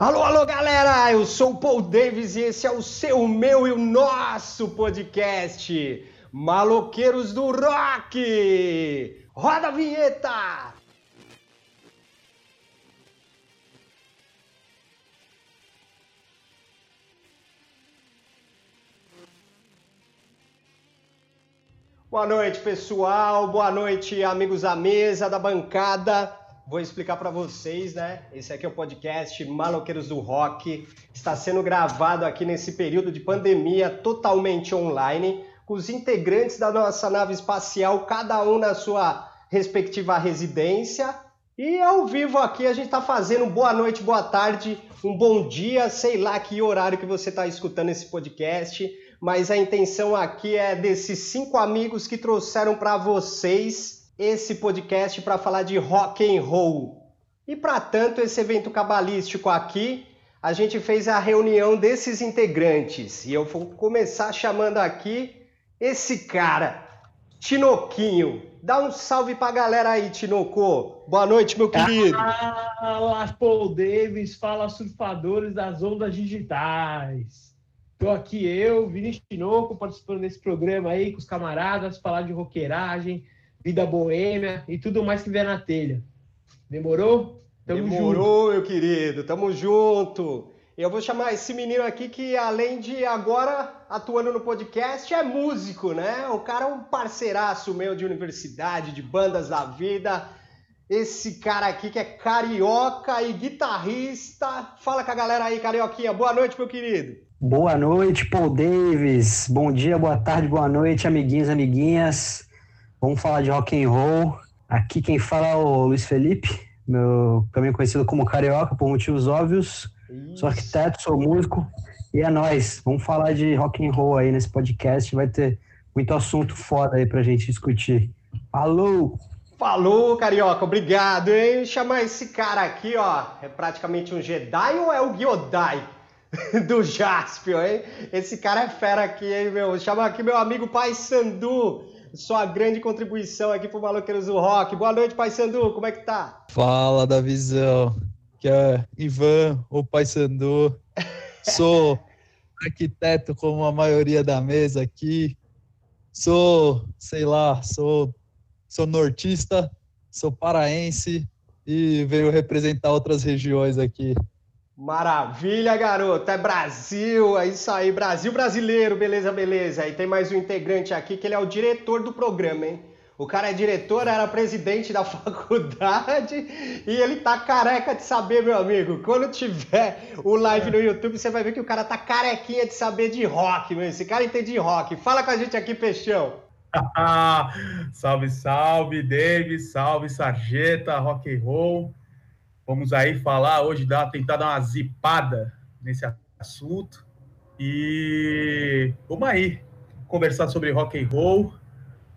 Alô, alô, galera! Eu sou o Paul Davis e esse é o seu, meu e o nosso podcast Maloqueiros do Rock! Roda a vinheta! Boa noite, pessoal. Boa noite, amigos à mesa, da bancada. Vou explicar para vocês, né? Esse aqui é o podcast Maloqueiros do Rock. Está sendo gravado aqui nesse período de pandemia totalmente online, com os integrantes da nossa nave espacial, cada um na sua respectiva residência. E ao vivo aqui a gente está fazendo boa noite, boa tarde, um bom dia, sei lá que horário que você está escutando esse podcast mas a intenção aqui é desses cinco amigos que trouxeram para vocês esse podcast para falar de rock and roll. E para tanto, esse evento cabalístico aqui, a gente fez a reunião desses integrantes. E eu vou começar chamando aqui esse cara, Tinoquinho. Dá um salve pra galera aí, Tinoco. Boa noite, meu querido. Fala, Paul Davis, fala surfadores das ondas digitais. Estou aqui eu, Vinícius Tinoco, participando desse programa aí com os camaradas, falar de roqueiragem, vida boêmia e tudo mais que vier na telha. Demorou? Tamo Demorou, junto. meu querido, tamo junto. Eu vou chamar esse menino aqui que, além de agora atuando no podcast, é músico, né? O cara é um parceiraço meu de universidade, de bandas da vida. Esse cara aqui que é carioca e guitarrista. Fala com a galera aí, carioquinha. Boa noite, meu querido. Boa noite, Paul Davis. Bom dia, boa tarde, boa noite, amiguinhos, amiguinhas. Vamos falar de rock and roll. Aqui quem fala é o Luiz Felipe, meu também conhecido como carioca por motivos óbvios. Isso. Sou arquiteto, sou músico e é nós. Vamos falar de rock and roll aí nesse podcast. Vai ter muito assunto foda aí pra gente discutir. Falou! Falou, carioca, obrigado, hein? Chamar esse cara aqui, ó, é praticamente um Jedi ou é o Gyodai? do Jaspion, hein? Esse cara é fera aqui, hein, meu? Chama aqui meu amigo Pai Sandu. Sua grande contribuição aqui pro Maloqueiros do Rock. Boa noite, Pai Sandu, como é que tá? Fala, da visão. Que é Ivan, o Pai Sandu. Sou arquiteto como a maioria da mesa aqui. Sou, sei lá, sou, sou nortista, sou paraense e venho representar outras regiões aqui. Maravilha, garoto. É Brasil, é isso aí. Brasil brasileiro, beleza, beleza. E tem mais um integrante aqui que ele é o diretor do programa, hein? O cara é diretor, era presidente da faculdade e ele tá careca de saber, meu amigo. Quando tiver o live no YouTube, você vai ver que o cara tá carequinha de saber de rock, meu. Esse cara entende de rock. Fala com a gente aqui, Peixão. salve, salve, David, salve, Sarjeta, rock and roll. Vamos aí falar hoje, dar, tentar dar uma zipada nesse assunto. E vamos aí conversar sobre rock and roll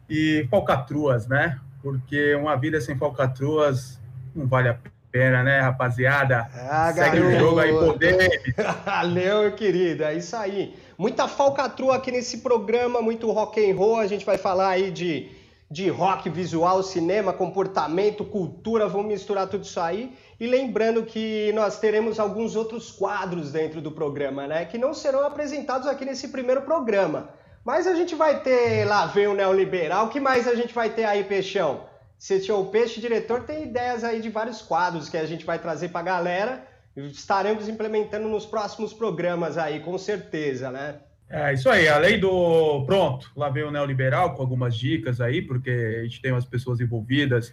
e falcatruas, né? Porque uma vida sem falcatruas não vale a pena, né, rapaziada? Ah, Segue o jogo aí, poder. Valeu, querido, é isso aí. Muita falcatrua aqui nesse programa, muito rock and roll. A gente vai falar aí de, de rock, visual, cinema, comportamento, cultura. Vamos misturar tudo isso aí. E lembrando que nós teremos alguns outros quadros dentro do programa, né? Que não serão apresentados aqui nesse primeiro programa. Mas a gente vai ter lá vem o neoliberal. O que mais a gente vai ter aí, Peixão? Se o Peixe diretor tem ideias aí de vários quadros que a gente vai trazer para a galera. Estaremos implementando nos próximos programas aí, com certeza, né? É isso aí, além do. Pronto, lá vem o neoliberal com algumas dicas aí, porque a gente tem umas pessoas envolvidas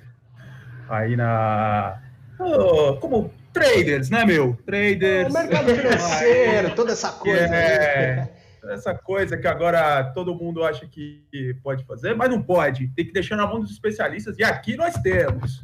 aí na, como traders, né, meu? Traders. O mercado financeiro, toda essa coisa. É, né? essa coisa que agora todo mundo acha que pode fazer, mas não pode. Tem que deixar na mão dos especialistas. E aqui nós temos.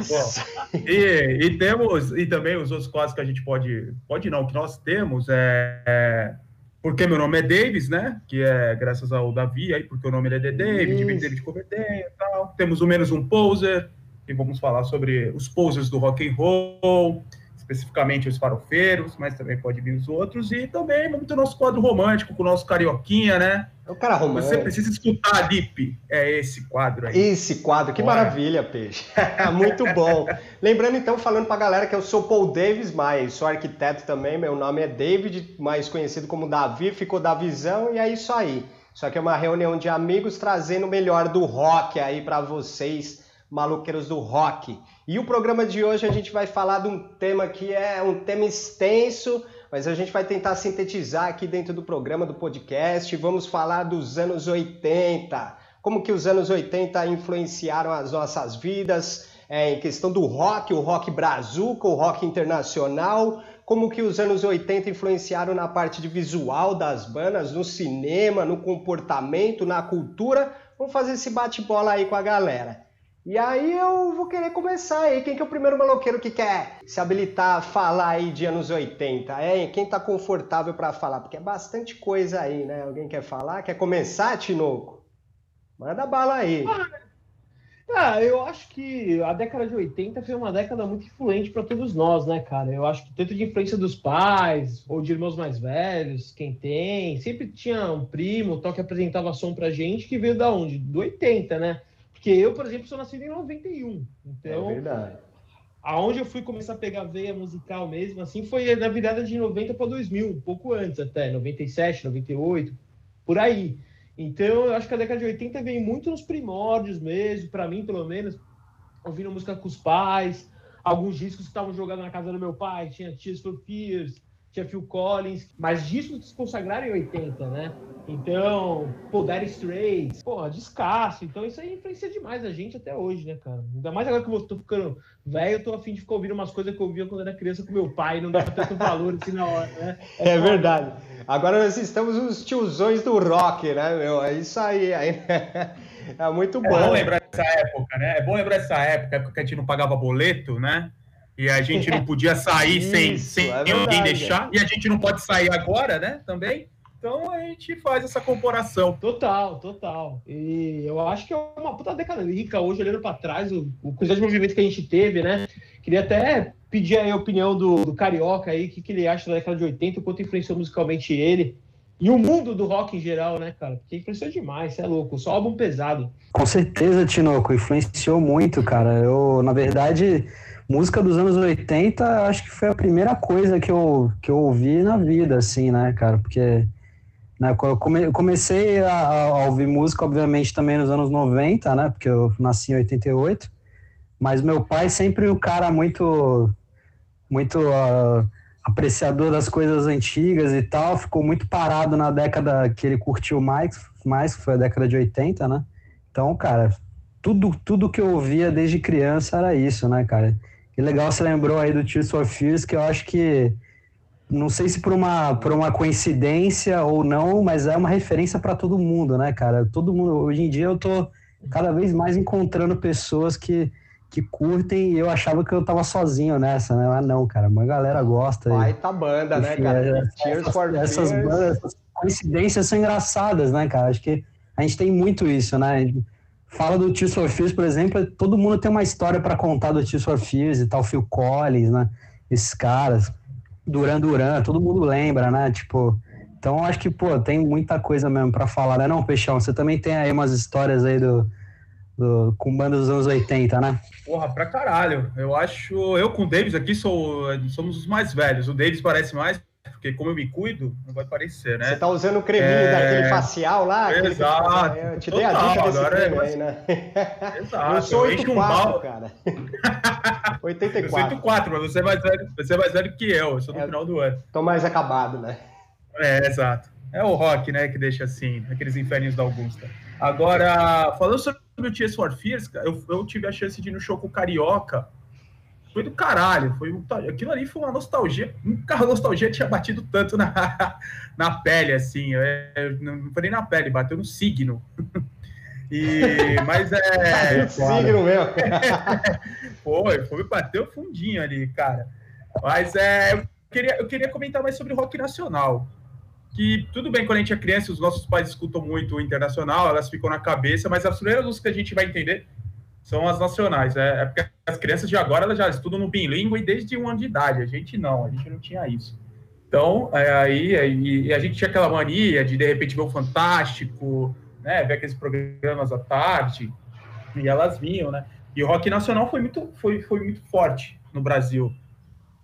Isso. Bom, e, e, temos, e também os outros quadros que a gente pode. Pode não, que nós temos é, é porque meu nome é Davis, né? Que é graças ao Davi aí, porque o nome dele é David, David Coverdale e tal. Temos o menos um poser, e vamos falar sobre os posers do rock and roll, especificamente os farofeiros, mas também pode vir os outros, e também muito nosso quadro romântico com o nosso carioquinha, né? É o cara romântico. Você precisa escutar, Lipe, é esse quadro aí. Esse quadro, que Bora. maravilha, Peixe. muito bom. Lembrando então, falando pra galera que eu sou Paul Davis, mas sou arquiteto também, meu nome é David, mais conhecido como Davi, ficou da visão, e é isso aí. Isso aqui é uma reunião de amigos trazendo o melhor do rock aí para vocês, maluqueiros do rock. E o programa de hoje a gente vai falar de um tema que é um tema extenso, mas a gente vai tentar sintetizar aqui dentro do programa do podcast. Vamos falar dos anos 80, como que os anos 80 influenciaram as nossas vidas, é, em questão do rock, o rock brazuca, o rock internacional, como que os anos 80 influenciaram na parte de visual das bandas, no cinema, no comportamento, na cultura. Vamos fazer esse bate-bola aí com a galera. E aí eu vou querer começar aí. Quem que é o primeiro maloqueiro que quer se habilitar a falar aí de anos 80? É, quem tá confortável para falar? Porque é bastante coisa aí, né? Alguém quer falar? Quer começar, Tinoco? Manda bala aí. Ah, eu acho que a década de 80 foi uma década muito influente para todos nós, né, cara? Eu acho que tanto de influência dos pais ou de irmãos mais velhos, quem tem, sempre tinha um primo, tal que apresentava som pra gente que veio da onde? Do 80, né? Porque eu, por exemplo, sou nascido em 91. Então, é verdade. Aonde eu fui começar a pegar veia musical mesmo, assim, foi na virada de 90 para 2000, um pouco antes até, 97, 98, por aí. Então, eu acho que a década de 80 vem muito nos primórdios mesmo, para mim, pelo menos, ouvindo música com os pais, alguns discos que estavam jogados na casa do meu pai, tinha Tears for Fears, tinha Phil Collins, mas discos se consagraram em 80, né? Então, pô, Dire Straits, pô, descasso. Então, isso aí influencia demais a gente até hoje, né, cara? Ainda mais agora que eu tô ficando velho, eu tô afim de ficar ouvindo umas coisas que eu ouvia quando era criança com meu pai, não dá tanto valor assim na hora, né? É, é verdade. Agora nós estamos os tiozões do rock, né, meu? É isso aí. aí é muito bom. É bom lembrar dessa época, né? É bom lembrar dessa época, época que a gente não pagava boleto, né? E a gente não podia sair Isso, sem, sem é alguém deixar. E a gente não pode sair agora, né? Também. Então a gente faz essa comparação. Total, total. E eu acho que é uma puta década rica hoje, olhando para trás, o, o quantidade de movimento que a gente teve, né? Queria até pedir a opinião do, do Carioca aí, o que, que ele acha da década de 80, o quanto influenciou musicalmente ele. E o mundo do rock em geral, né, cara? Porque influenciou demais, você é louco. Só álbum pesado. Com certeza, Tinoco, influenciou muito, cara. Eu, na verdade, música dos anos 80, acho que foi a primeira coisa que eu, que eu ouvi na vida, assim, né, cara? Porque né? Eu, come, comecei a, a, ouvir música, obviamente, também nos anos 90, né? Porque eu nasci em 88. Mas meu pai sempre o um cara muito, muito uh, apreciador das coisas antigas e tal. Ficou muito parado na década que ele curtiu mais, mais que foi a década de 80, né? Então, cara, tudo, tudo que eu ouvia desde criança era isso, né, cara? Que legal você lembrou aí do Tears for Fears, que eu acho que não sei se por uma, por uma coincidência ou não, mas é uma referência para todo mundo, né, cara? Todo mundo, hoje em dia eu tô cada vez mais encontrando pessoas que, que curtem e eu achava que eu tava sozinho nessa, né? Mas não, cara, uma galera gosta. Vai tá banda, né, Enfim, né, cara? É, Cheers essas, for essas, bandas, essas coincidências são engraçadas, né, cara? Acho que a gente tem muito isso, né? Fala do for Fears, por exemplo, todo mundo tem uma história para contar do for Fears e tal, Phil Collins, né? Esses caras. Duran Duran, todo mundo lembra, né? Tipo, então acho que, pô, tem muita coisa mesmo para falar, né? Não, Peixão, você também tem aí umas histórias aí do, do, com bandas dos anos 80, né? Porra, pra caralho. Eu acho, eu com o Davis aqui sou, somos os mais velhos. O Davis parece mais, porque como eu me cuido, não vai parecer, né? Você tá usando o creminho é... daquele facial lá? Exato. Eu te dei a dica desse agora creme é... aí, né? Exato. Eu sou 84, um cara. 84. Eu sou 84, mas você é mais velho, você é mais velho que eu. Eu sou do é, final do ano. Tô mais acabado, né? É, exato. É o rock, né, que deixa assim, aqueles infernos da Augusta. Agora, falando sobre o Tears for Fears, eu, eu tive a chance de ir no show com o Carioca foi do caralho. Foi um, aquilo ali foi uma nostalgia. Nunca a nostalgia tinha batido tanto na, na pele, assim. É, não foi nem na pele, bateu no signo. E, mas é. signo mesmo. foi, foi, bateu fundinho ali, cara. Mas é, eu queria, eu queria comentar mais sobre rock nacional. Que tudo bem, quando a gente é criança, os nossos pais escutam muito o internacional, elas ficam na cabeça, mas as primeiras músicas que a gente vai entender são as nacionais. É, é porque as crianças de agora elas já estudam no bilíngue desde um ano de idade. A gente não, a gente não tinha isso. Então, é, aí, aí a gente tinha aquela mania de de repente ver o Fantástico, né, ver aqueles programas à tarde, e elas vinham, né? E o rock nacional foi muito, foi, foi muito forte no Brasil,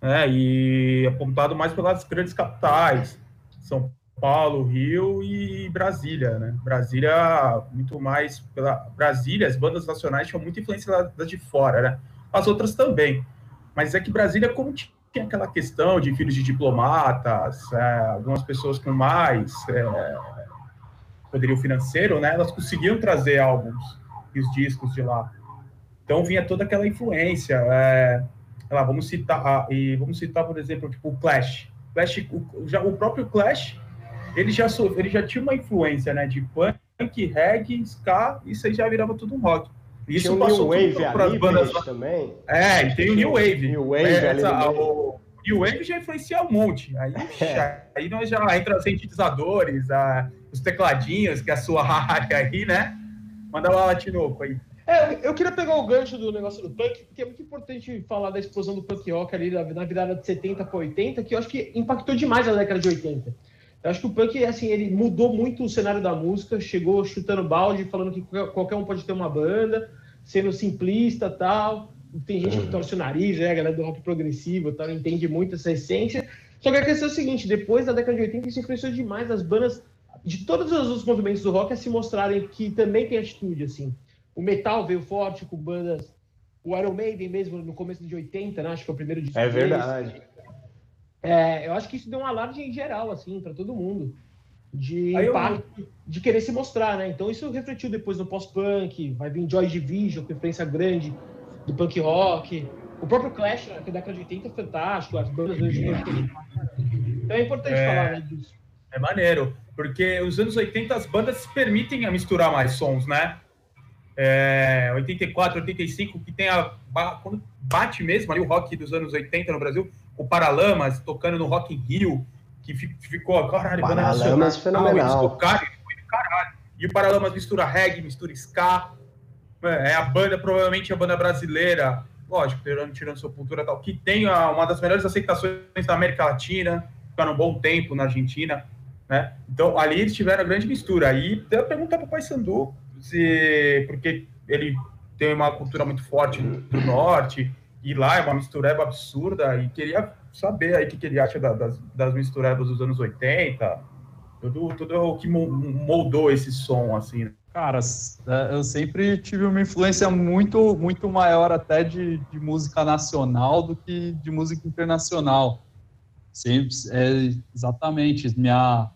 né? E apontado mais pelas grandes capitais, São Paulo, Rio e Brasília, né? Brasília, muito mais pela Brasília, as bandas nacionais tinham muita influência das de fora, né? As outras também. Mas é que Brasília, como tinha aquela questão de filhos de diplomatas, é, algumas pessoas com mais é, poderio financeiro, né? Elas conseguiam trazer álbuns e os discos de lá. Então vinha toda aquela influência. É, lá, vamos citar e vamos citar, por exemplo, tipo o Clash. Clash, o, já, o próprio Clash ele já, ele já tinha uma influência, né, de punk, reggae, ska, isso aí já virava tudo um rock. Isso tem passou New Wave para as bandas também. É, e tem o New Wave. New Wave, é, essa, o New Wave já influencia um monte. Aí, é. aí nós já entra os sintetizadores, a, os tecladinhos, que é a sua área aí, né? Manda lá, Latinoco aí. É, eu queria pegar o gancho do negócio do punk, porque é muito importante falar da explosão do punk rock ali na virada de 70 para 80, que eu acho que impactou demais a década de 80. Eu acho que o punk, assim, ele mudou muito o cenário da música, chegou chutando balde, falando que qualquer um pode ter uma banda, sendo simplista tal. Tem gente que uhum. torce o nariz, né? A galera do rock progressivo tal, entende muito essa essência. Só que a questão é a seguinte: depois da década de 80, isso influenciou demais as bandas de todos os movimentos do rock a se mostrarem que também tem atitude, assim. O metal veio forte com bandas. O Iron Maiden mesmo, no começo de 80, né? Acho que foi o primeiro disco. É verdade. É, eu acho que isso deu um alarde em geral, assim, para todo mundo. De eu... de querer se mostrar, né? Então isso refletiu depois no pós-punk, vai vir Joy Division, com influência grande do punk rock. O próprio Clash, né, que é da década de 80 é fantástico, as bandas hoje Então é importante é... falar né, disso. É maneiro, porque os anos 80 as bandas permitem a misturar mais sons, né? É, 84, 85, que tem a. Quando bate mesmo ali o rock dos anos 80 no Brasil, o Paralamas tocando no Rock in Rio, que ficou, caralho, banda Paralamas fenomenal. Eles tocaram, foi do caralho. E o Paralamas mistura reggae, mistura ska. É a banda, provavelmente a banda brasileira, lógico, tirando, tirando sua cultura tal, que tem uma das melhores aceitações da América Latina, ficaram um bom tempo na Argentina, né? Então, ali eles tiveram a grande mistura. Aí, eu perguntar para o Pai Sandu, se, porque ele tem uma cultura muito forte do norte, e lá é uma mistureba absurda, e queria saber aí o que, que ele acha da, das, das misturebas dos anos 80, tudo, tudo o que moldou esse som, assim. Né? Cara, é, eu sempre tive uma influência muito, muito maior até de, de música nacional do que de música internacional. Sempre, é, exatamente, minha,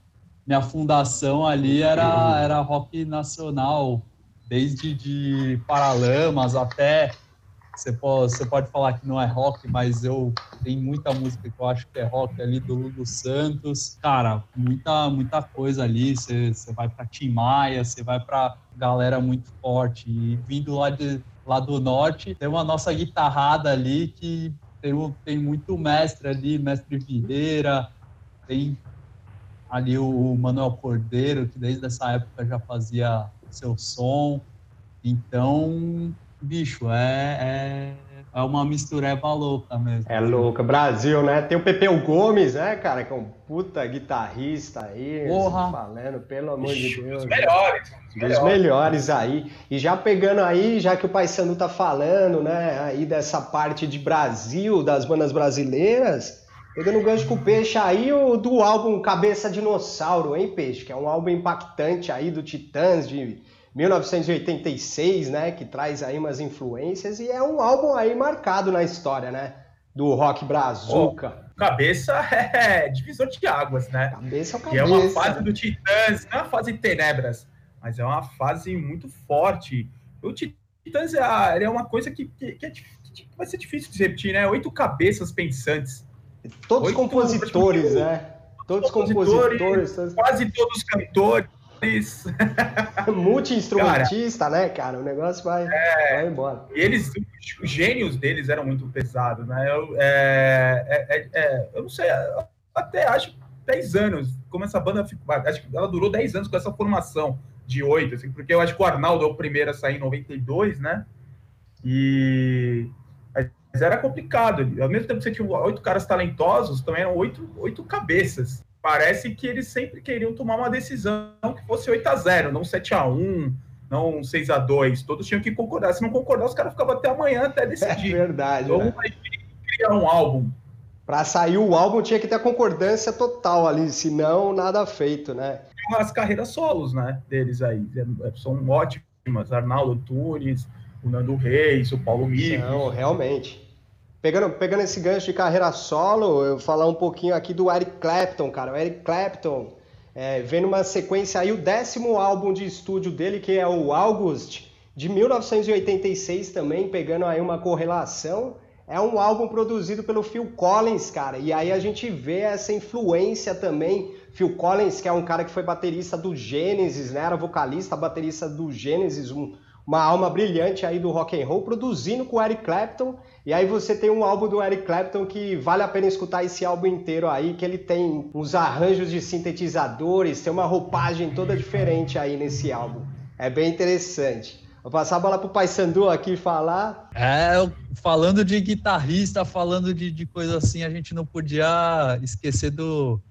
minha fundação ali era, era rock nacional, desde de Paralamas até você pode, você pode falar que não é rock, mas eu tenho muita música que eu acho que é rock ali do Lulu Santos. Cara, muita, muita coisa ali. Você, você vai para Tim Maia, você vai para galera muito forte. E vindo lá, de, lá do norte, tem uma nossa guitarrada ali que tem, tem muito mestre ali, mestre Vieira, tem ali o Manuel Cordeiro, que desde essa época já fazia seu som. Então, bicho, é, é, é uma mistureba louca mesmo. É louca. Brasil, né? Tem o Pepeu Gomes, né, cara? Que é um puta guitarrista aí. Porra. Falando, pelo amor bicho, de Deus. Dos melhores. Dos melhores. melhores aí. E já pegando aí, já que o Pai Sandu tá falando, né, aí dessa parte de Brasil, das bandas brasileiras, pegando o gancho com o Peixe aí, o do álbum Cabeça Dinossauro, hein, Peixe? Que é um álbum impactante aí do Titãs de 1986, né, que traz aí umas influências e é um álbum aí marcado na história, né, do rock brazuca. Oh, cabeça é divisor de águas, né? Cabeça é o cabeça. E é uma fase do Titãs, não é uma fase de tenebras, mas é uma fase muito forte. O Titãs é, é uma coisa que, que, que, é, que, vai ser difícil de repetir, né? Oito cabeas pensantes. Todos Oito, compositores, né? Todos compositores, compositores, quase todos cantores Multi-instrumentista, né, cara? O negócio vai, é, vai embora. E eles, os gênios deles eram muito pesados, né? Eu, é, é, é, é eu não sei, até acho 10 anos, como essa banda ficou, acho que ela durou 10 anos com essa formação de oito, assim, porque eu acho que o Arnaldo é o primeiro a sair em 92, né? E mas era complicado. Ao mesmo tempo que você tinha oito caras talentosos, também eram oito, oito cabeças. Parece que eles sempre queriam tomar uma decisão que fosse 8 a 0 não 7 a 1 não 6 a 2 Todos tinham que concordar. Se não concordar, os caras ficavam até amanhã até decidir. É verdade. Então, né? criar um álbum. Para sair o álbum tinha que ter a concordância total ali, senão nada feito, né? As carreiras solos, né, deles aí, são ótimas. Arnaldo Tunes, o Nando Reis, o Paulo Migos. Não, realmente. Pegando, pegando esse gancho de carreira solo, eu vou falar um pouquinho aqui do Eric Clapton, cara. O Eric Clapton é, vem numa sequência aí o décimo álbum de estúdio dele, que é o August, de 1986 também, pegando aí uma correlação. É um álbum produzido pelo Phil Collins, cara. E aí a gente vê essa influência também. Phil Collins, que é um cara que foi baterista do Genesis, né? Era vocalista, baterista do Genesis, um, uma alma brilhante aí do rock and roll, produzindo com o Eric Clapton. E aí você tem um álbum do Eric Clapton que vale a pena escutar esse álbum inteiro aí, que ele tem uns arranjos de sintetizadores, tem uma roupagem toda diferente aí nesse álbum. É bem interessante. Vou passar a bola pro Pai Sandu aqui falar. É, falando de guitarrista, falando de, de coisa assim, a gente não podia esquecer do,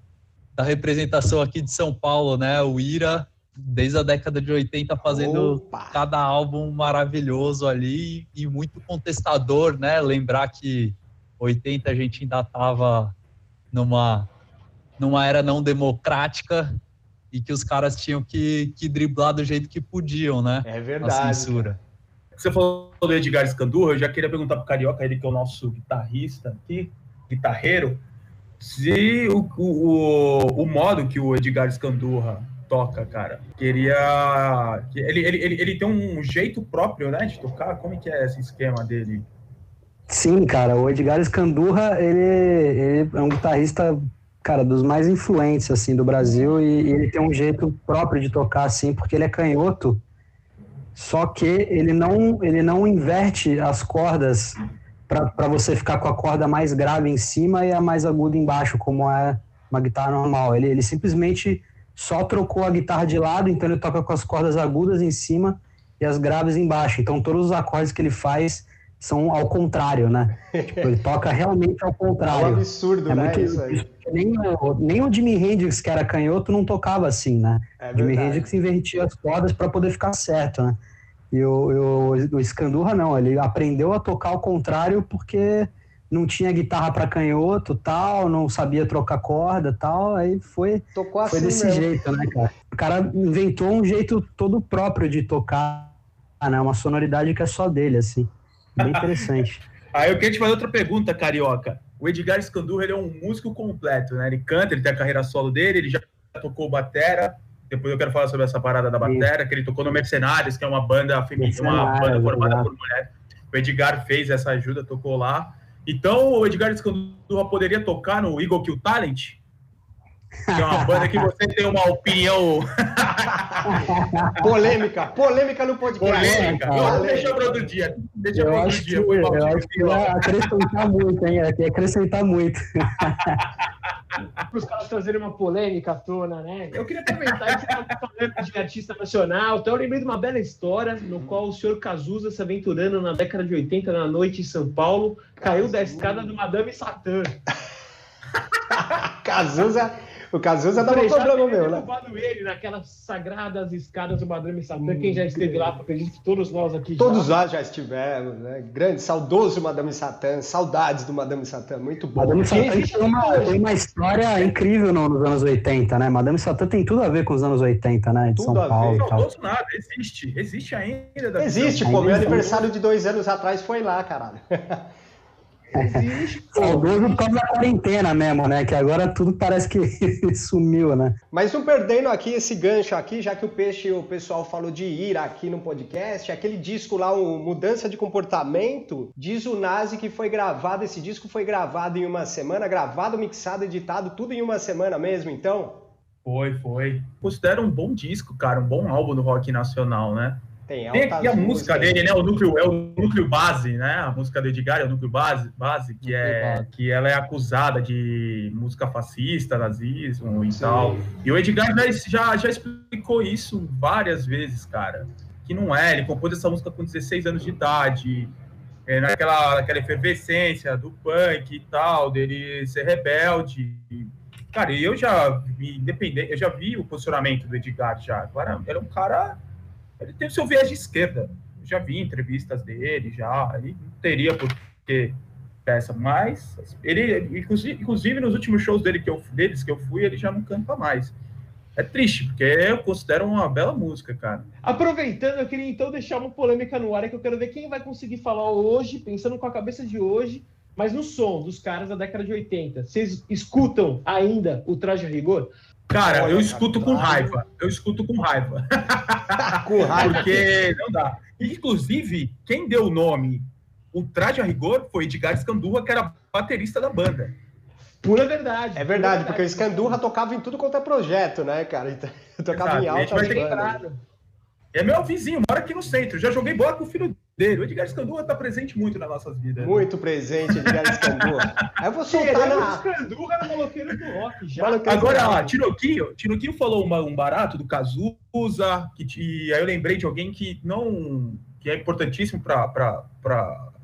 da representação aqui de São Paulo, né? O Ira desde a década de 80 fazendo Opa. cada álbum maravilhoso ali e muito contestador, né? Lembrar que 80 a gente ainda estava numa numa era não democrática e que os caras tinham que, que driblar do jeito que podiam, né? É verdade. A censura. Você falou do Edgar Scandurra, eu já queria perguntar pro Carioca, ele que é o nosso guitarrista aqui, guitarreiro, se o, o, o modo que o Edgar Scandurra toca, cara. Queria. Ele, ele, ele, ele tem um jeito próprio, né, de tocar? Como é que é esse esquema dele? Sim, cara. O Edgar Escandurra, ele, ele é um guitarrista, cara, dos mais influentes, assim, do Brasil. E, e ele tem um jeito próprio de tocar, assim, porque ele é canhoto. Só que ele não, ele não inverte as cordas para você ficar com a corda mais grave em cima e a mais aguda embaixo, como é uma guitarra normal. Ele, ele simplesmente só trocou a guitarra de lado, então ele toca com as cordas agudas em cima e as graves embaixo. Então todos os acordes que ele faz são ao contrário, né? tipo, ele toca realmente ao contrário. É um absurdo, é né? Muito, isso aí. Nem o, nem o Jimi Hendrix, que era canhoto, não tocava assim, né? É Jimi Hendrix invertia as cordas para poder ficar certo, né? E o, o, o Scandurra não, ele aprendeu a tocar ao contrário porque não tinha guitarra para canhoto, tal, não sabia trocar corda, tal, aí foi Tocou foi assim desse mesmo. jeito, né, cara? O cara inventou um jeito todo próprio de tocar, né? Uma sonoridade que é só dele, assim. Bem interessante. aí eu queria te fazer outra pergunta, Carioca. O Edgar Scandurra, ele é um músico completo, né? Ele canta, ele tem a carreira solo dele, ele já tocou batera, depois eu quero falar sobre essa parada da batera, que ele tocou no Mercenários, que é uma banda feminina, uma banda formada por mulheres. O Edgar fez essa ajuda, tocou lá. Então, o Edgar Escandurra poderia tocar no Eagle Kill Talent? Que é uma banda que você tem uma opinião. polêmica, polêmica no podcast. Polêmica. Não, deixa para outro dia. Deixa eu para outro acho dia. que, eu acho que vai acrescentar muito, hein? Vai acrescentar muito. Para os caras trazerem uma polêmica à tona, né? Eu queria aproveitar que você estava falando de artista nacional, então eu lembrei de uma bela história no qual o senhor Cazuza se aventurando na década de 80, na noite em São Paulo, caiu da escada do Madame Satã. Cazuza, o Cazuza dava problema meu, né? roubado ele naquelas sagradas escadas do Madame Satã. Quem já esteve lá, acredito que todos nós aqui Todos já. nós já estivemos, né? Grande, saudoso Madame Satã, saudades do Madame Satã, muito bom. Madame Satã Gente, tem uma, tem uma história incrível no- nos anos 80, né? Madame Satã tem tudo a ver com os anos 80, né? De Tudo São a ver. Paulo Não faltou nada, existe. Existe ainda. da Existe, pô, meu aniversário de dois anos atrás foi lá, caralho. Existe. Saudoso por causa da quarentena mesmo, né? Que agora tudo parece que sumiu, né? Mas não perdendo aqui esse gancho aqui, já que o peixe, o pessoal falou de ir aqui no podcast, aquele disco lá, o Mudança de Comportamento, diz o Nazi que foi gravado, esse disco foi gravado em uma semana, gravado, mixado, editado, tudo em uma semana mesmo, então? Foi, foi. Considero um bom disco, cara, um bom álbum do rock nacional, né? Tem Tem altas aqui a música dele, né? O núcleo, é o núcleo base, né? A música do Edgar é o núcleo base, base que, é, base. que ela é acusada de música fascista, nazismo e Sim. tal. E o Edgar já, já, já explicou isso várias vezes, cara. Que não é, ele compôs essa música com 16 anos de idade. é, naquela, naquela efervescência do punk e tal, dele ser rebelde. Cara, eu já vi, independente, eu já vi o posicionamento do Edgar já. Agora, era um cara. Ele tem o seu viés de esquerda. Eu já vi entrevistas dele já. Ele não teria por que peça, mas ele, inclusive, nos últimos shows dele que eu, deles que eu fui, ele já não canta mais. É triste, porque eu considero uma bela música, cara. Aproveitando, eu queria então deixar uma polêmica no ar, que eu quero ver quem vai conseguir falar hoje, pensando com a cabeça de hoje, mas no som dos caras da década de 80. Vocês escutam ainda o traje a rigor? Cara, eu escuto com raiva. Eu escuto com raiva. com raiva. Porque não dá. Inclusive, quem deu o nome o traje a rigor foi Edgar Scandurra, que era baterista da banda. Pura verdade. É verdade, porque o Scandurra tocava em tudo quanto é projeto, né, cara? Então, tocava Exato. em bandas. É meu vizinho, mora aqui no centro. Já joguei bola com o filho dele. O Edgar Scandurra está presente muito nas nossas vidas. Muito presente, Edgar Scandurra. Aí eu vou soltar na... Scandurra no maloqueiro do rock, já. Agora, ó, Tinoquinho, Tinoquinho falou uma, um barato do Cazuza, que, e aí eu lembrei de alguém que não... que é importantíssimo para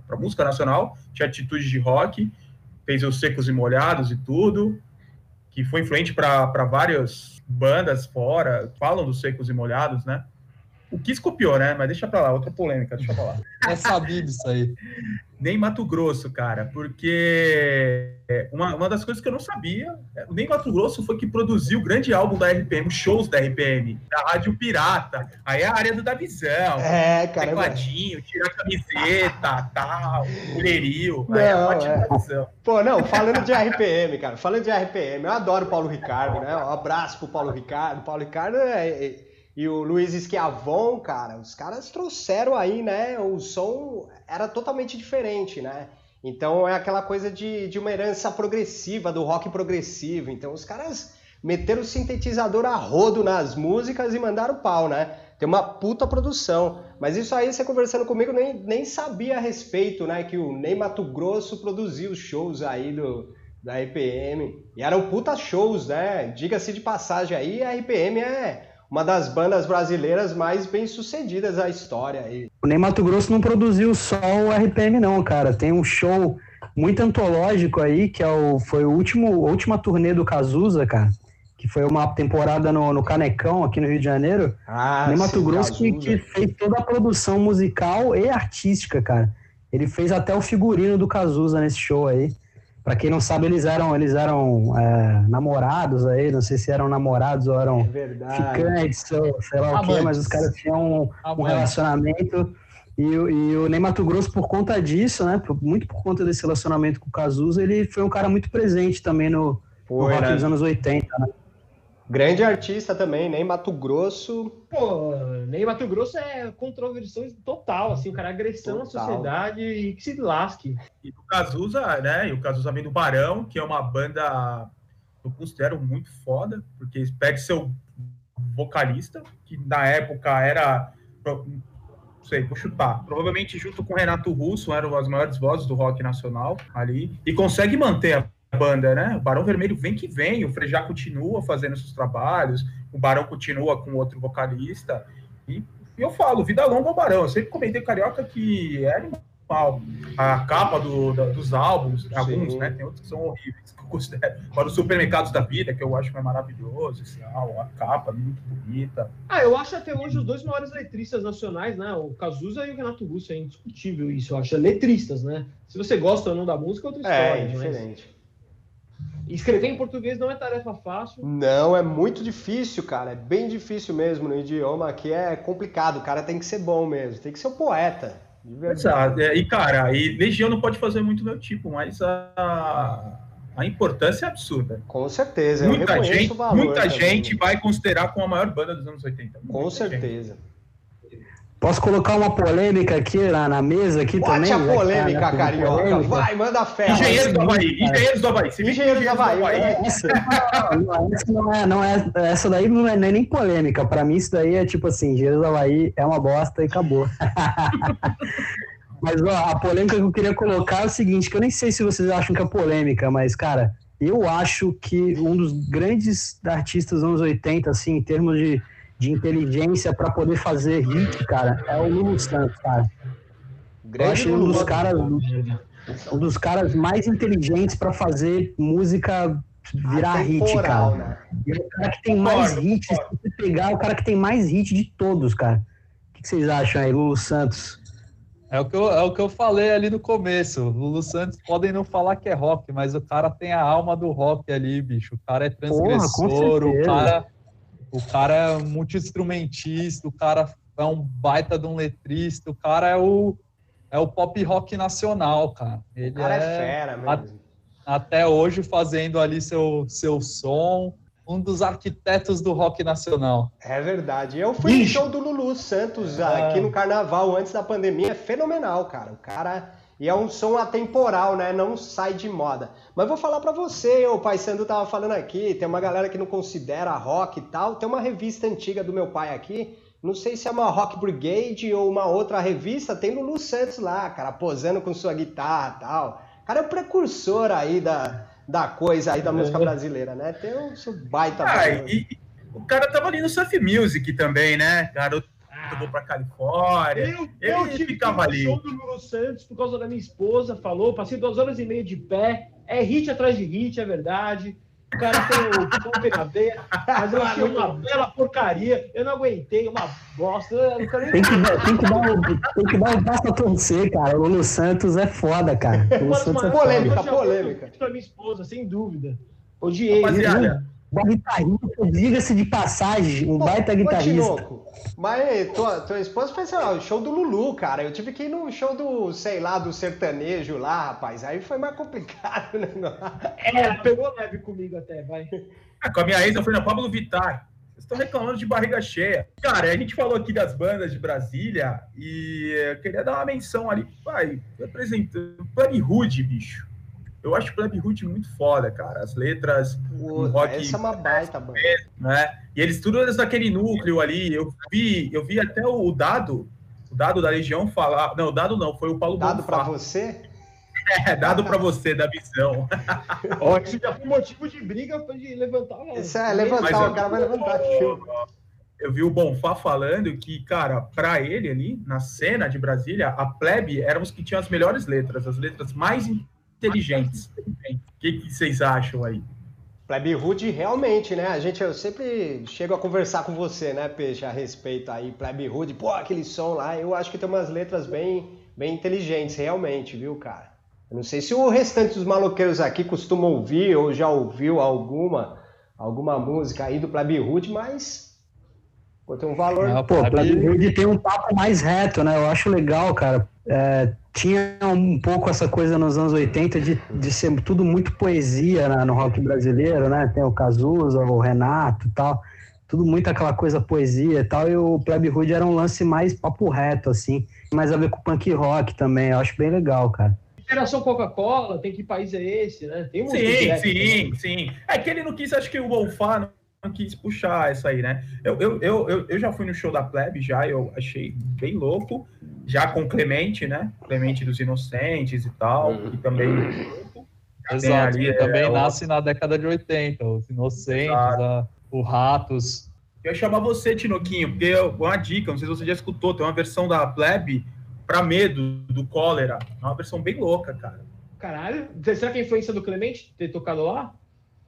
para música nacional, tinha atitude de rock, fez os Secos e Molhados e tudo, que foi influente para várias bandas fora, falam dos Secos e Molhados, né? O Kiss copiou, né? Mas deixa pra lá, outra polêmica, deixa pra lá. É sabido isso aí. Nem Mato Grosso, cara, porque uma, uma das coisas que eu não sabia, é, nem Mato Grosso foi que produziu o grande álbum da RPM, os shows da RPM, da Rádio Pirata. Aí é a área do da visão. É, cara. Tecladinho, tirar a camiseta, tal, colherio. Não, é a é. Pô, não, falando de RPM, cara, falando de RPM, eu adoro o Paulo Ricardo, né? Um abraço pro Paulo Ricardo. O Paulo Ricardo é, é e o Luiz Schiavon, cara, os caras trouxeram aí, né? O som era totalmente diferente, né? Então é aquela coisa de, de uma herança progressiva, do rock progressivo. Então os caras meteram o sintetizador a rodo nas músicas e mandaram pau, né? Tem uma puta produção. Mas isso aí, você conversando comigo, nem, nem sabia a respeito, né? Que o Ney Mato Grosso produziu os shows aí do, da RPM. E eram puta shows, né? Diga-se de passagem aí, a RPM é uma das bandas brasileiras mais bem sucedidas da história. Aí. O Ney Mato Grosso não produziu só o RPM, não, cara. Tem um show muito antológico aí, que é o, foi o último, a última turnê do Cazuza, cara. Que foi uma temporada no, no Canecão, aqui no Rio de Janeiro. Ah, Ney Mato sim, Grosso que, que fez toda a produção musical e artística, cara. Ele fez até o figurino do Cazuza nesse show aí. Para quem não sabe, eles eram, eles eram é, namorados aí, não sei se eram namorados ou eram é ficantes, sei lá o quê, mas os caras tinham um, um relacionamento. E, e, o Ney Mato Grosso, por conta disso, né, muito por conta desse relacionamento com o Cazuza, ele foi um cara muito presente também no, foi, no rock né? dos anos 80, né? Grande artista também, Ney Mato Grosso. Pô, Ney Mato Grosso é controversão total, assim, o cara é agressão total. à sociedade e que se lasque. E o Cazuza, né? E o Cazuza vem do Barão, que é uma banda eu considero muito foda, porque perde seu vocalista, que na época era. Não sei, vou chutar. Provavelmente junto com o Renato Russo eram as maiores vozes do rock nacional ali. E consegue manter a banda, né? O Barão Vermelho vem que vem, o Frejá continua fazendo seus trabalhos, o Barão continua com outro vocalista, e, e eu falo, vida longa ao Barão. Eu sempre comentei Carioca que é animal. A capa do, da, dos álbuns, Sim. alguns, né? Tem outros que são horríveis, que eu considero. Para os supermercados da vida, que eu acho que é maravilhoso, esse álbum, a capa muito bonita. Ah, eu acho até hoje os dois maiores letristas nacionais, né? O Cazuza e o Renato Russo, é indiscutível isso, eu acho. Letristas, né? Se você gosta ou não da música, é outra é, história. É, diferente. Mas... Escrever em português não é tarefa fácil. Não, é muito difícil, cara. É bem difícil mesmo. No idioma aqui é complicado. O cara tem que ser bom mesmo. Tem que ser um poeta. Exato. É, e, cara, e Legião não pode fazer muito meu tipo, mas a, a importância é absurda. Com certeza. Muita gente, muita gente vai considerar como a maior banda dos anos 80. Com certeza. Gente. Posso colocar uma polêmica aqui na, na mesa aqui Bote também? a polêmica, cara, Carioca. Polêmica. Vai, manda fé. Engenheiro do Havaí. Engenheiro do Havaí. Engenheiro do Havaí. Essa, não, é, não é, essa daí não é nem polêmica. Para mim, isso daí é tipo assim: Engenheiro do Havaí é uma bosta e acabou. mas ó, a polêmica que eu queria colocar é o seguinte: que eu nem sei se vocês acham que é polêmica, mas, cara, eu acho que um dos grandes artistas dos anos 80, assim, em termos de de inteligência para poder fazer hit, cara, é o Lulu Santos, cara. Eu acho um dos caras, um dos caras mais inteligentes para fazer música virar hit, cara. Né? E é o cara que tem mais hits, se você pegar, é o cara que tem mais hit de todos, cara. O que vocês acham aí, Lulu Santos? É o, que eu, é o que eu falei ali no começo. Lulu Santos podem não falar que é rock, mas o cara tem a alma do rock ali, bicho. O cara é transgressor, Porra, o cara, o cara é multi-instrumentista, o cara é um baita de um letrista, o cara é o, é o pop rock nacional, cara. Ele o cara é, é fera mesmo. A, até hoje fazendo ali seu, seu som, um dos arquitetos do rock nacional. É verdade. Eu fui no show do Lulu Santos é. aqui no Carnaval antes da pandemia. É fenomenal, cara. O cara. E é um som atemporal, né? Não sai de moda. Mas vou falar para você, o Pai Sandro tava falando aqui, tem uma galera que não considera rock e tal. Tem uma revista antiga do meu pai aqui, não sei se é uma Rock Brigade ou uma outra revista, tem Lulu Santos lá, cara, posando com sua guitarra e tal. O cara é o precursor aí da, da coisa aí da música é. brasileira, né? Tem seu baita. Ah, e, o cara tava ali no Surf Music também, né? Garoto vou pra Califórnia. Eu, eu ele tive ficava ali. show do Lulu Santos por causa da minha esposa, falou, passei duas horas e meia de pé. É hit atrás de hit, é verdade. O cara tem o pompe na veia, mas eu achei uma bela porcaria. Eu não aguentei, uma bosta. Tem que, dar, tem, que dar o, tem que dar o passo a torcer, cara. O Lulu Santos é foda, cara. O Lulu Santos é polêmica, polêmica. Pra minha esposa, sem dúvida. Odiei. Rapaziada, um guitarrista, diga-se de passagem, um Pô, baita guitarrista. mas tua, tua esposa fez, sei lá, o show do Lulu, cara. Eu tive que ir no show do, sei lá, do sertanejo lá, rapaz. Aí foi mais complicado, né? É, pegou leve comigo até, vai. É, com a minha ex, eu fui na Pablo Vittar. Vocês estão reclamando de barriga cheia. Cara, a gente falou aqui das bandas de Brasília e eu queria dar uma menção ali, vai, representando Plane Hood, bicho. Eu acho Pleb Hood muito foda, cara. As letras, o rock. Essa é uma baita banda. Né? E eles tudo eles daquele núcleo ali. Eu vi, eu vi até o dado, o dado da Legião falar. Não, o dado não, foi o Paulo Dado para você? É, dado para você, da visão. Ó, isso já foi motivo de briga de levantar. Isso é, levantar, o cara vai levantar. Eu, eu vi o Bonfá falando que, cara, para ele ali, na cena de Brasília, a plebe eram os que tinham as melhores letras, as letras mais inteligentes. O que, que vocês acham aí? Plebe Hood, realmente, né? A gente, eu sempre chego a conversar com você, né, Peixe, a respeito aí, Plebe Hood, pô, aquele som lá, eu acho que tem umas letras bem, bem inteligentes, realmente, viu, cara? Eu não sei se o restante dos maloqueiros aqui costumam ouvir ou já ouviu alguma, alguma música aí do Plebe Hood, mas pô, tem um valor... Não, pô, Plebe Hood tem um papo mais reto, né? Eu acho legal, cara. É, tinha um pouco essa coisa nos anos 80 de, de ser tudo muito poesia né, no rock brasileiro, né? Tem o Cazuza, o Renato e tal, tudo muito aquela coisa poesia e tal, e o Plebe Hood era um lance mais papo reto, assim, mais a ver com punk rock também, eu acho bem legal, cara. Operação Coca-Cola, tem que país é esse, né? Tem sim, sim, sim. É que ele não quis, acho que o Bonfá não quis puxar essa aí, né? Eu, eu, eu, eu, já fui no show da Plebe, já, eu achei bem louco, já com Clemente, né? Clemente dos Inocentes e tal, uhum. que também. Exato, ali, também é, nasce na década de 80, os Inocentes, a, o Ratos. Eu ia chamar você, Tinoquinho, porque eu, uma dica, não sei se você já escutou, tem uma versão da Plebe para medo do cólera. É uma versão bem louca, cara. Caralho, será que a influência do Clemente ter tocado lá?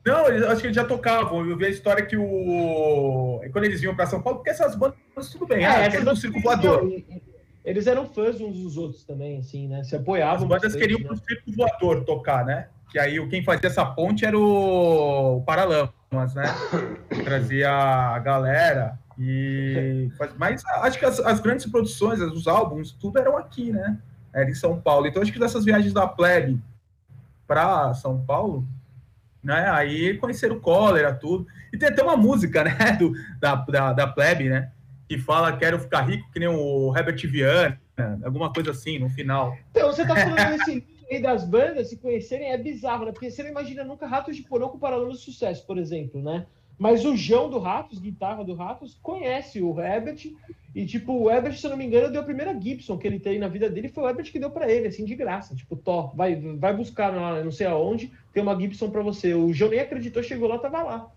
Não, eles, acho que eles já tocavam. Eu vi a história que o. Quando eles vinham para São Paulo, porque essas bandas, tudo bem, é, ah, é do Circo Voador. Eles eram fãs uns dos outros também, assim, né? Se apoiavam. As bandas bastante, queriam né? pro Circo Voador tocar, né? Que aí quem fazia essa ponte era o, o Paralamas, né? Trazia a galera. E... Mas acho que as, as grandes produções, os álbuns, tudo eram aqui, né? Era em São Paulo. Então acho que dessas viagens da Plebe para São Paulo, né? Aí conheceram o cólera, tudo. E tem até uma música, né, do, da, da, da plebe, né? Que fala quero ficar rico que nem o Herbert Viana, alguma coisa assim, no final. Então, você tá falando desse aí das bandas se conhecerem, é bizarro, né? Porque você não imagina nunca Ratos de Porão com Paralelo de Sucesso, por exemplo, né? Mas o João do Ratos, guitarra do Ratos, conhece o Herbert. E, tipo, o Herbert, se eu não me engano, deu a primeira Gibson que ele tem na vida dele. Foi o Herbert que deu para ele, assim, de graça. Tipo, Thor, vai, vai buscar lá, não sei aonde, tem uma Gibson para você. O João nem acreditou, chegou lá, tava lá.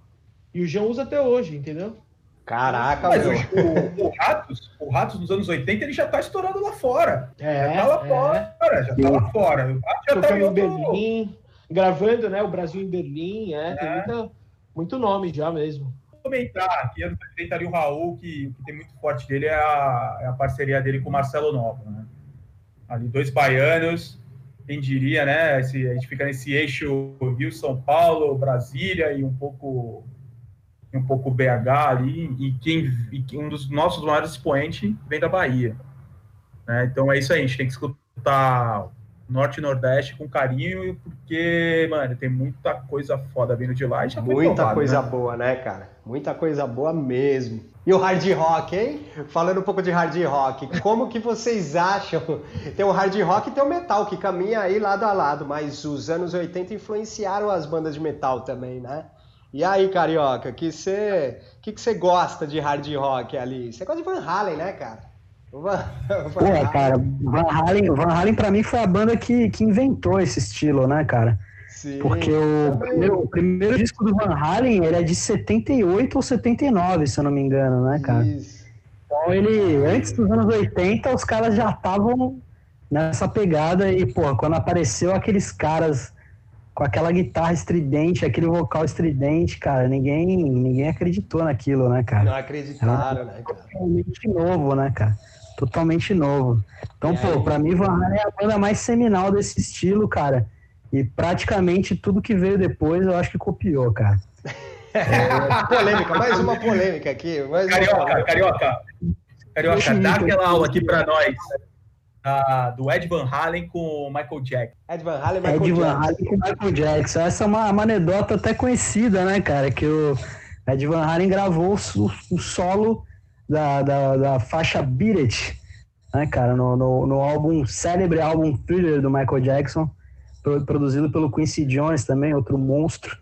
E o João usa até hoje, entendeu? Caraca, Mas meu. o, o Ratos, o Ratos nos anos 80, ele já tá estourando lá fora. É, já tá lá é. fora, já tá lá fora. O Ratos já tá Tocando em em outro... Berlim, gravando, né? O Brasil em Berlim, é, tem muita, muito nome já mesmo. comentar aqui, 80 ali o Raul, que, que tem muito forte dele é a, é a parceria dele com o Marcelo Nova, né? Ali, dois baianos, quem diria, né? Esse, a gente fica nesse eixo Rio, São Paulo, Brasília e um pouco um pouco BH ali, e quem e que um dos nossos maiores expoentes vem da Bahia. Né? Então é isso aí, a gente tem que escutar Norte e Nordeste com carinho, porque, mano, tem muita coisa foda vindo de lá e já foi Muita provado, coisa né? boa, né, cara? Muita coisa boa mesmo. E o hard rock, hein? Falando um pouco de hard rock, como que vocês acham? Tem o hard rock e tem o metal, que caminha aí lado a lado, mas os anos 80 influenciaram as bandas de metal também, né? E aí, Carioca, que você que que você gosta de hard rock ali? Você gosta de Van Halen, né, cara? Van, Van Pô, cara, Van Halen, Van Halen pra mim foi a banda que, que inventou esse estilo, né, cara? Sim, Porque o primeiro, o primeiro disco do Van Halen, ele é de 78 ou 79, se eu não me engano, né, cara? Isso. Então ele, antes dos anos 80, os caras já estavam nessa pegada e, pô, quando apareceu aqueles caras com aquela guitarra estridente, aquele vocal estridente, cara, ninguém, ninguém acreditou naquilo, né, cara? Não acreditaram, né, cara? Totalmente novo, né, cara? Totalmente novo. Então, E pô, aí? pra mim, Van Halen é a banda mais seminal desse estilo, cara. E praticamente tudo que veio depois eu acho que copiou, cara. polêmica, mais uma polêmica aqui. Mais uma Carioca, polêmica. Carioca. Carioca, Deixa dá aquela aula aqui pra nós. da- do Ed Van Halen com o Michael Jackson. Ed Van Halen, Michael Ed Van Jackson. Halen com Michael Jackson. Essa é uma, uma anedota até conhecida, né, cara? Que o Ed Van Halen gravou o, o solo da, da, da faixa Beat It, né, cara? No, no, no álbum, célebre álbum Thriller do Michael Jackson, pro- produzido pelo Quincy Jones também, outro monstro.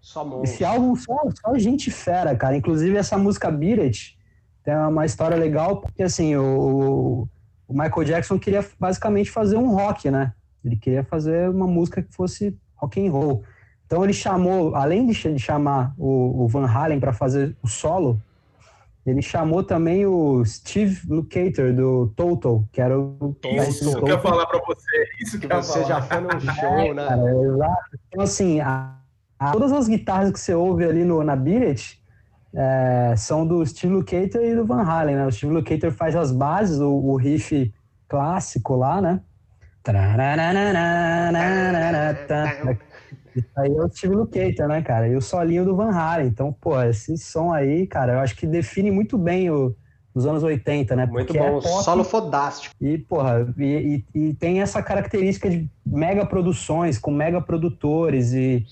Só monstro. Esse álbum só, só gente fera, cara. Inclusive essa música Beat It tem uma história legal, porque assim, o, o Michael Jackson queria basicamente fazer um rock, né? Ele queria fazer uma música que fosse rock and roll. Então ele chamou, além de chamar o, o Van Halen para fazer o solo, ele chamou também o Steve Lukather do Total, que era o Isso que eu ia falar pra você. Isso que você já foi num show, né? É exato. Então, assim, a- a- todas as guitarras que você ouve ali no, na It, é, são do Steve Lukather e do Van Halen, né? O Steve Lukather faz as bases, o, o riff clássico lá, né? Isso aí é o Steve Lukather, né, cara? E o solinho do Van Halen. Então, pô, esse som aí, cara, eu acho que define muito bem o, os anos 80, né? Muito Porque é bom. pop, Solo fodástico. e, porra, e, e- e tem essa característica de mega produções, com mega produtores e,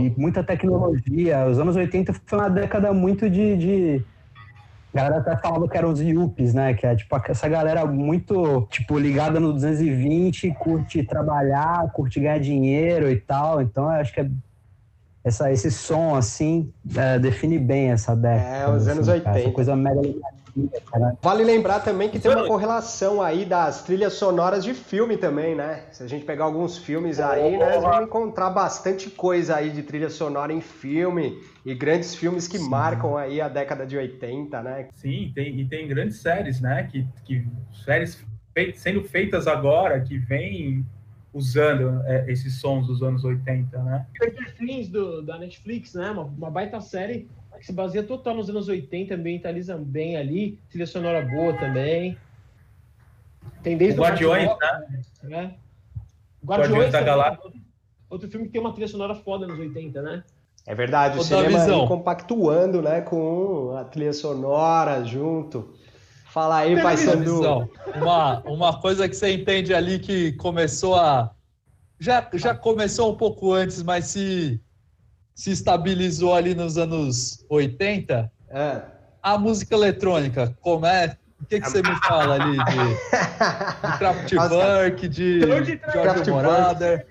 e muita tecnologia. Os anos 80 foi uma década muito de. de... A galera até falava que eram os Yuppies, né? Que é tipo essa galera muito, tipo, ligada no 220, curte trabalhar, curte ganhar dinheiro e tal. Então, eu acho que é- essa, esse som, assim, é, define bem essa década. É, os anos assim, cara, 80. Essa coisa mega cara. Vale lembrar também que tem uma correlação aí das trilhas sonoras de filme também, né? Se a gente pegar alguns filmes aí, né, vamos encontrar bastante coisa aí de trilha sonora em filme e grandes filmes que marcam aí a década de 80, né? Sim, tem, e tem grandes séries, né? Que, que séries fei- sendo feitas agora, que vêm usando é, esses sons dos anos 80, né? Stranger Things do, da Netflix, né? Uma, uma baita série se baseia total nos anos 80, ambientaliza bem ali, trilha sonora boa também. Tem desde O Guardiões, Guardiões, né? Guardiões da também, Galáxia. outro- filme que tem uma trilha sonora foda nos 80, né? É verdade, o Ô, cinema aí compactuando, né, com a trilha sonora junto. Fala aí, Pai Sandu. Visão. Uma, uma coisa que você entende ali que começou a. Já, já começou um pouco antes, mas se, se estabilizou ali nos anos 80. É. A música eletrônica, como é? O que, que você me fala ali de, de Kraftwerk, de Kraftwerk. Moroder?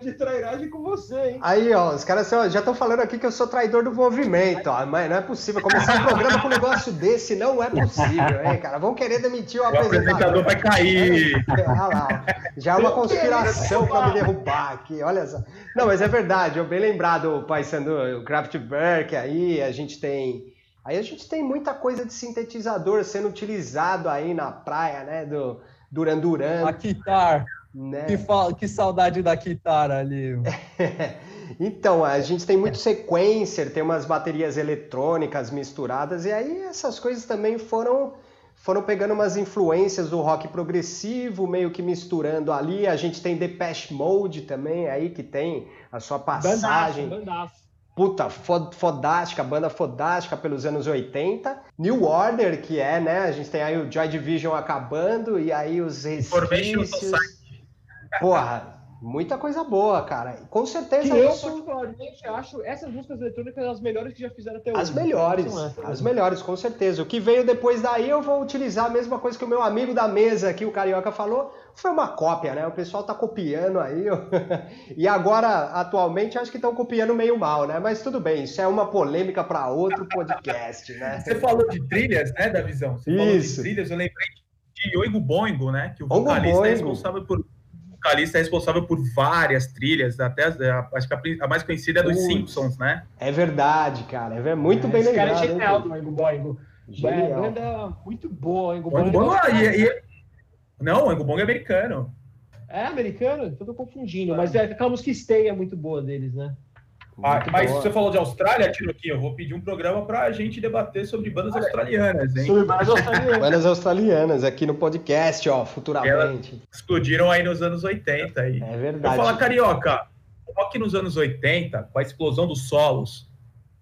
De trairagem com você, hein? Aí, ó, os caras já estão falando aqui que eu sou traidor do movimento, ó, mas não é possível. Começar um programa com um negócio desse não é possível, hein, cara? Vão querer demitir o O apresentador. apresentador vai cair. Olha lá, já é uma conspiração para me derrubar aqui, olha só. Não, mas é verdade, eu bem lembrado, o Pai Sandu, o Kraftwerk aí, a gente tem Aí a gente tem muita coisa de sintetizador sendo utilizado aí na praia, né? Do Duran Duran. A guitarra. Né? Que, que saudade da guitarra ali. então, a gente tem muito sequencer, tem umas baterias eletrônicas misturadas, e aí essas coisas também foram foram pegando umas influências do rock progressivo, meio que misturando ali. A gente tem Depeche Mode também aí, que tem a sua passagem. Bandaço, bandaço. Puta, fodástica, banda fodástica pelos anos 80. New Order, que é, né? A gente tem aí o Joy Division acabando e aí os resquícios. Porra, Muita coisa boa, cara. Com certeza que eu, particularmente, acho essas músicas eletrônicas as melhores que já fizeram até hoje. As melhores, as melhores, com certeza. O que veio depois daí eu vou utilizar a mesma coisa que o meu amigo da mesa aqui, o Carioca, falou. Foi uma cópia, né? O pessoal tá copiando aí. e agora, atualmente, acho que estão copiando meio mal, né? Mas tudo bem, isso é uma polêmica para outro podcast, né? Você falou de trilhas, né, da visão? Você isso. falou de trilhas, eu lembrei de Oingo Boingo, né? Que o vocalista é responsável por vocalista é responsável por várias trilhas, até acho que a, a mais conhecida é dos Ui, Simpsons, né? É verdade, cara. É muito é, bem lembrado. Esse cara é genial do Oingo Boingo. É, banda muito boa, Oingo Boingo. É, e, e, não, o Oingo Boingo é americano. É americano? Tô confundindo, mas é aquela música Stay é muito boa deles, né? Ah, mas boa. você falou de Austrália, Tiroquinho, eu vou pedir um programa para a gente debater sobre bandas ah, australianas, hein? Sobre bandas australianas. bandas australianas aqui no podcast, ó, futuramente. Elas explodiram aí nos anos 80. Aí. É verdade. Eu falar, Carioca, rock nos anos 80, com a explosão dos solos,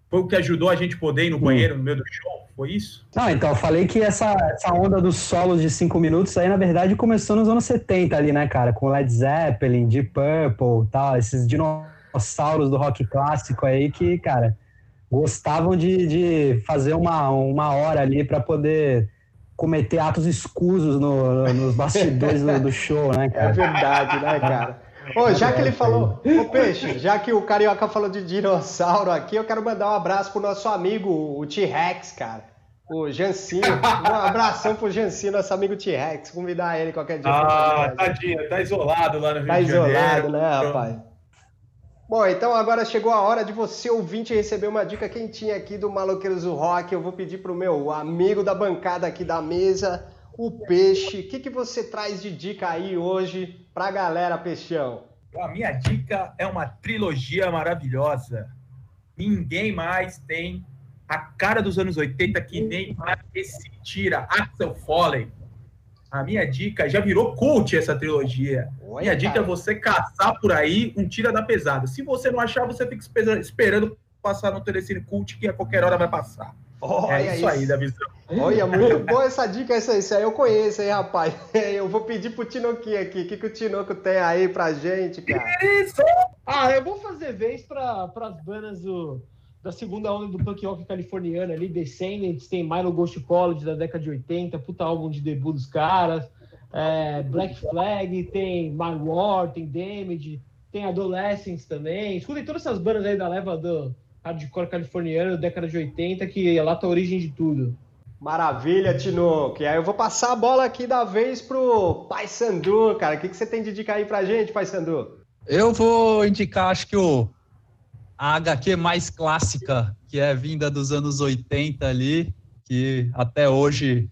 foi o que ajudou a gente poder ir no hum. banheiro no meio do show? Foi isso? Não, então, eu falei que essa, essa onda dos solos de cinco minutos aí, na verdade, começou nos anos 70 ali, né, cara? Com Led Zeppelin, Deep Purple tal, esses dinossauros dinossauros do rock clássico aí que, cara, gostavam de, de fazer uma, uma hora ali para poder cometer atos escusos no, nos bastidores do, do, show, né, cara? É verdade, né, cara? Ô, já que ele falou, ô Peixe, já que o Carioca falou de dinossauro aqui, eu quero mandar um abraço pro nosso amigo, o T-Rex, cara. O Jancino. Um abração pro Jancino, nosso amigo T-Rex. Convidar ele qualquer dia. Ah, tadinho, tá isolado lá no Rio tá de Janeiro. Tá isolado, né, rapaz? Bom, então agora chegou a hora de você, ouvinte, receber uma dica quentinha aqui do Maloqueiros do Rock. Eu vou pedir pro meu amigo da bancada aqui da mesa, o Peixe. O que, que você traz de dica aí hoje pra galera, Peixão? A minha dica é uma trilogia maravilhosa. Ninguém mais tem a cara dos anos 80 que nem esse tira, Axel Foley. A minha dica já virou cult essa trilogia. Oi, minha dica é você caçar por aí um tira da pesada. Se você não achar, você fica esperando passar no Telecine Cult, que a qualquer hora vai passar. Olha é isso, aí, da visão. Olha, muito boa essa dica, essa, isso aí eu conheço, hein, rapaz. Eu vou pedir pro Tinoquinho aqui. O que, que o Tinoco tem aí pra gente, cara? Isso! Ah, eu vou fazer vez para as bandas do da segunda onda do punk rock californiano ali, Descendants, tem Milo Ghost College da década de 80, puta álbum de debut dos caras, é, Black Flag, tem My War, tem Damage, tem Adolescence também. Escutem todas essas bandas aí da leva do hardcore californiano da década de 80, que é lá tá a origem de tudo. Maravilha, Tino. Que aí eu vou passar a bola aqui da vez pro Pai Sandu, cara. O que, que você tem de dica aí pra gente, Pai Sandu? Eu vou indicar, acho que o a HQ mais clássica, que é vinda dos anos 80 ali, que até hoje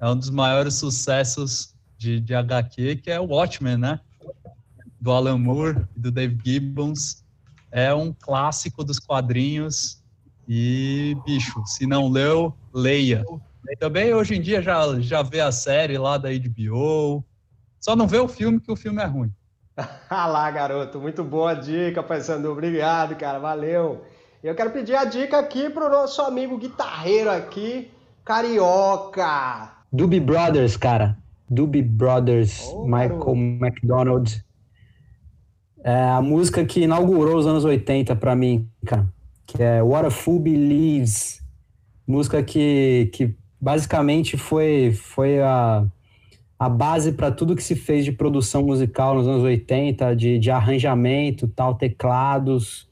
é um dos maiores sucessos de, de HQ, que é o Watchmen, né? Do Alan Moore e do Dave Gibbons. É um clássico dos quadrinhos e, bicho, se não leu, leia. Também hoje em dia já, já vê a série lá da HBO. Só não vê o filme, que o filme é ruim. ah lá, garoto, muito boa dica, Pai Sandu. Obrigado, cara, valeu. Eu quero pedir a dica aqui pro nosso amigo guitarreiro aqui, Carioca. Doobie Brothers, cara. Doobie Brothers, oh, Michael garoto. McDonald. É a música que inaugurou os anos 80 para mim, cara. Que é What a Fool Believes. Música que, que basicamente foi, foi a a base para tudo que se fez de produção musical nos anos 80, de, de arranjamento, tal, teclados,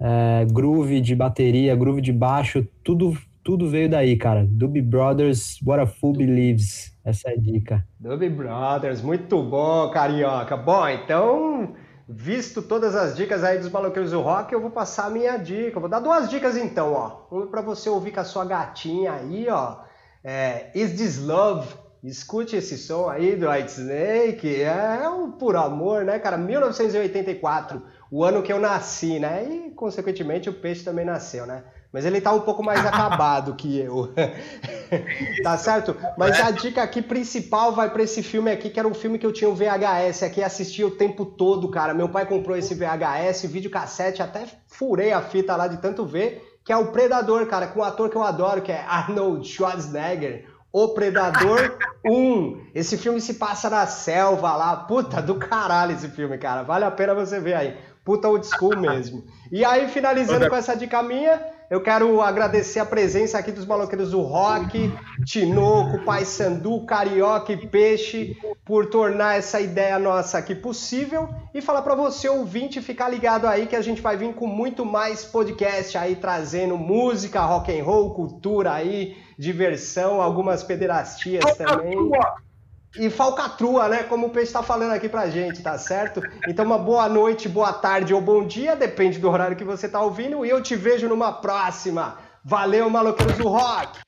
é, groove de bateria, groove de baixo, tudo, tudo veio daí, cara. Doobie Brothers, What a Fool Believes. Essa é a dica. Doobie Brothers, muito bom, carioca. Bom, então visto todas as dicas aí dos maloqueiros do rock, eu vou passar a minha dica. Eu vou dar duas dicas então, ó. Uma para você ouvir com a sua gatinha aí, ó. É, Is This Love? Escute esse som aí do White Snake. É um por amor, né, cara? 1984, o ano que eu nasci, né? E, consequentemente, o peixe também nasceu, né? Mas ele tá um pouco mais acabado que eu. tá certo? Mas a dica aqui principal vai para esse filme aqui, que era um filme que eu tinha o VHS aqui, assistia o tempo todo, cara. Meu pai comprou esse VHS, videocassete, até furei a fita lá de tanto ver, que é o Predador, cara, com um ator que eu adoro, que é Arnold Schwarzenegger. O Predador 1. Esse filme se passa na selva lá. Puta do caralho esse filme, cara. Vale a pena você ver aí. Puta old school mesmo. E aí, finalizando com essa dica minha, eu quero agradecer a presença aqui dos maloqueiros do rock, Tinoco, Pai Sandu, Carioca e Peixe, por tornar essa ideia nossa aqui possível. E falar para você, ouvinte, ficar ligado aí que a gente vai vir com muito mais podcast aí, trazendo música, rock and roll, cultura aí, diversão, algumas pederastias também e falcatrua, né? Como o Peixe está falando aqui pra gente, tá certo? Então, uma boa noite, boa tarde ou bom dia, depende do horário que você tá ouvindo, e eu te vejo numa próxima. Valeu, maloqueiros do rock!